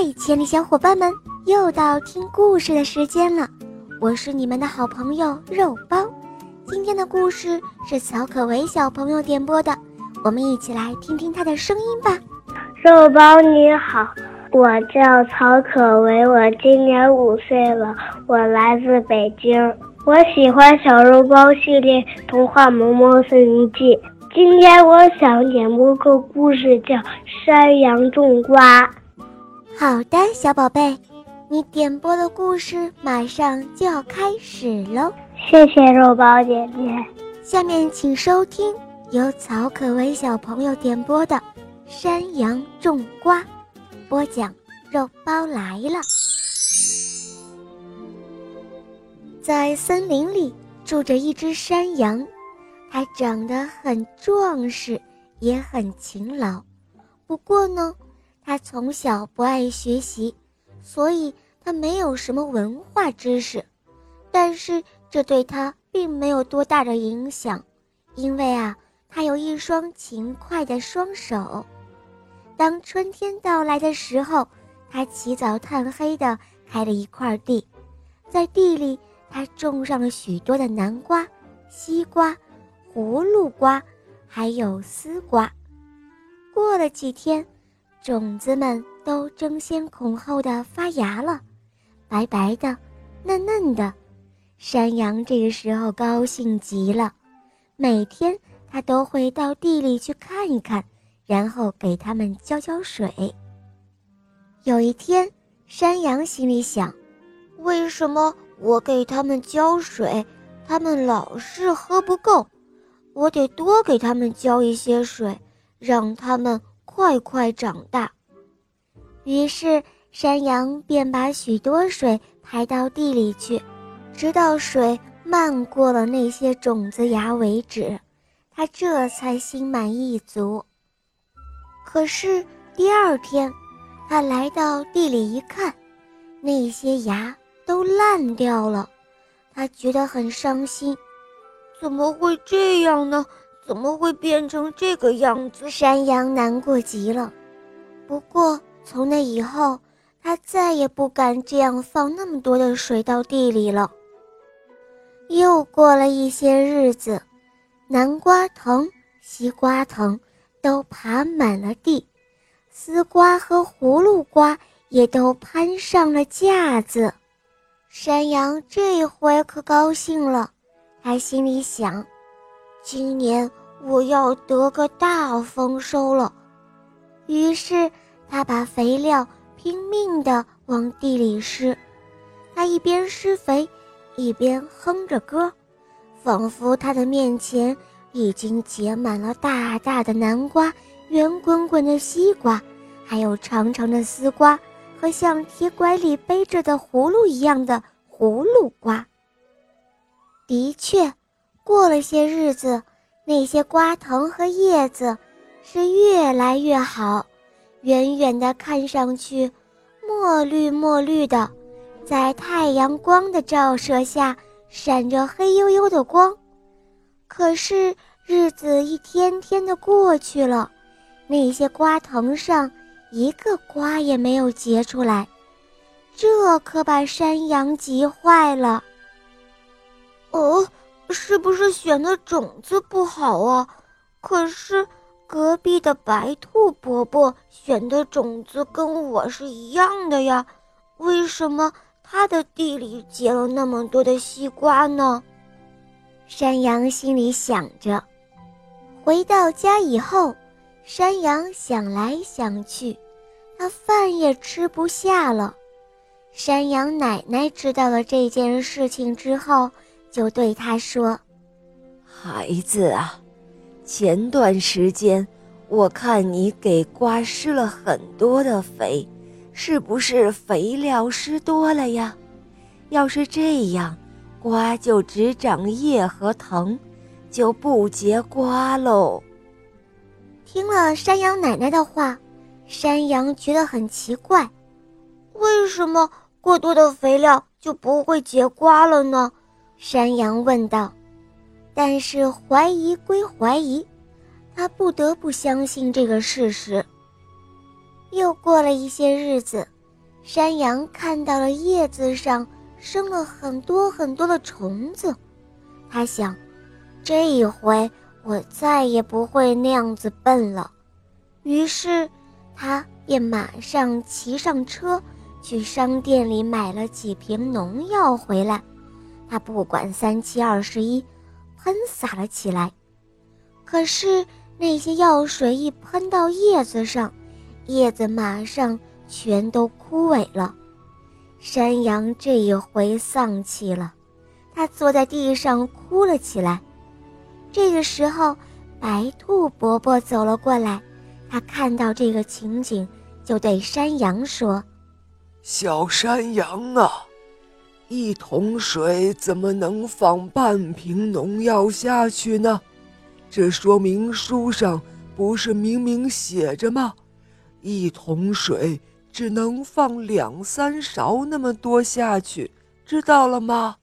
嗨，亲爱的小伙伴们，又到听故事的时间了。我是你们的好朋友肉包。今天的故事是曹可为小朋友点播的，我们一起来听听他的声音吧。肉包你好，我叫曹可为，我今年五岁了，我来自北京。我喜欢小肉包系列童话《萌萌森林记》。今天我想点播个故事，叫《山羊种瓜》。好的，小宝贝，你点播的故事马上就要开始喽。谢谢肉包姐姐。下面请收听由曹可为小朋友点播的《山羊种瓜》，播讲肉包来了。在森林里住着一只山羊。它长得很壮实，也很勤劳。不过呢，他从小不爱学习，所以他没有什么文化知识。但是这对他并没有多大的影响，因为啊，他有一双勤快的双手。当春天到来的时候，他起早贪黑地开了一块地，在地里，他种上了许多的南瓜、西瓜。葫芦瓜，还有丝瓜。过了几天，种子们都争先恐后的发芽了，白白的，嫩嫩的。山羊这个时候高兴极了，每天他都会到地里去看一看，然后给它们浇浇水。有一天，山羊心里想：为什么我给它们浇水，它们老是喝不够？我得多给它们浇一些水，让它们快快长大。于是，山羊便把许多水排到地里去，直到水漫过了那些种子芽为止，他这才心满意足。可是第二天，他来到地里一看，那些芽都烂掉了，他觉得很伤心。怎么会这样呢？怎么会变成这个样子？山羊难过极了。不过从那以后，他再也不敢这样放那么多的水到地里了。又过了一些日子，南瓜藤、西瓜藤都爬满了地，丝瓜和葫芦瓜也都攀上了架子。山羊这回可高兴了。他心里想：“今年我要得个大丰收了。”于是他把肥料拼命地往地里施。他一边施肥，一边哼着歌，仿佛他的面前已经结满了大大的南瓜、圆滚滚的西瓜，还有长长的丝瓜和像铁拐李背着的葫芦一样的葫芦瓜。的确，过了些日子，那些瓜藤和叶子是越来越好，远远的看上去，墨绿墨绿的，在太阳光的照射下闪着黑黝黝的光。可是日子一天天的过去了，那些瓜藤上一个瓜也没有结出来，这可把山羊急坏了。哦，是不是选的种子不好啊？可是隔壁的白兔伯伯选的种子跟我是一样的呀，为什么他的地里结了那么多的西瓜呢？山羊心里想着。回到家以后，山羊想来想去，他饭也吃不下了。山羊奶奶知道了这件事情之后。就对他说：“孩子啊，前段时间我看你给瓜施了很多的肥，是不是肥料施多了呀？要是这样，瓜就只长叶和藤，就不结瓜喽。”听了山羊奶奶的话，山羊觉得很奇怪：为什么过多的肥料就不会结瓜了呢？山羊问道：“但是怀疑归怀疑，他不得不相信这个事实。”又过了一些日子，山羊看到了叶子上生了很多很多的虫子，他想，这一回我再也不会那样子笨了。于是，他便马上骑上车，去商店里买了几瓶农药回来。他不管三七二十一，喷洒了起来。可是那些药水一喷到叶子上，叶子马上。全都枯萎了，山羊这一回丧气了，它坐在地上哭了起来。这个时候，白兔伯伯走了过来，他看到这个情景，就对山羊说：“小山羊啊，一桶水怎么能放半瓶农药下去呢？这说明书上不是明明写着吗？一桶水。”只能放两三勺那么多下去，知道了吗？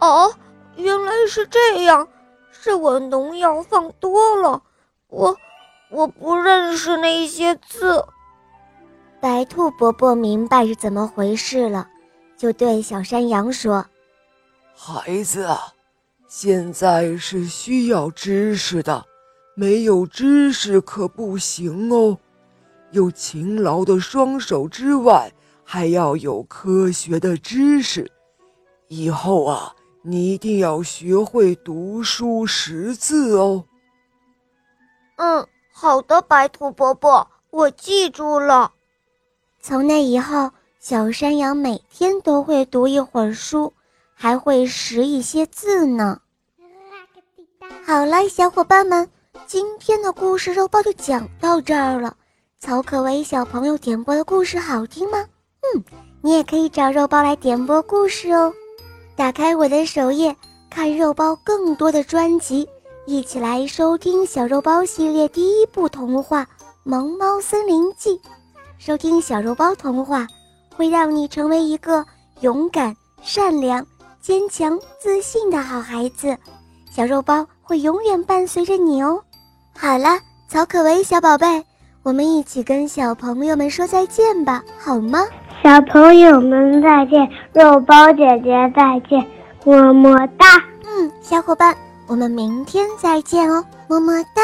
哦，原来是这样，是我农药放多了，我我不认识那些字。白兔伯伯明白是怎么回事了，就对小山羊说：“孩子啊，现在是需要知识的，没有知识可不行哦。”有勤劳的双手之外，还要有科学的知识。以后啊，你一定要学会读书识字哦。嗯，好的，白兔伯伯，我记住了。从那以后，小山羊每天都会读一会儿书，还会识一些字呢。好了，小伙伴们，今天的故事肉包就讲到这儿了。曹可为小朋友点播的故事好听吗？嗯，你也可以找肉包来点播故事哦。打开我的首页，看肉包更多的专辑，一起来收听小肉包系列第一部童话《萌猫森林记》。收听小肉包童话，会让你成为一个勇敢、善良、坚强、自信的好孩子。小肉包会永远伴随着你哦。好了，曹可为小宝贝。我们一起跟小朋友们说再见吧，好吗？小朋友们再见，肉包姐姐再见，么么哒。嗯，小伙伴，我们明天再见哦，么么哒。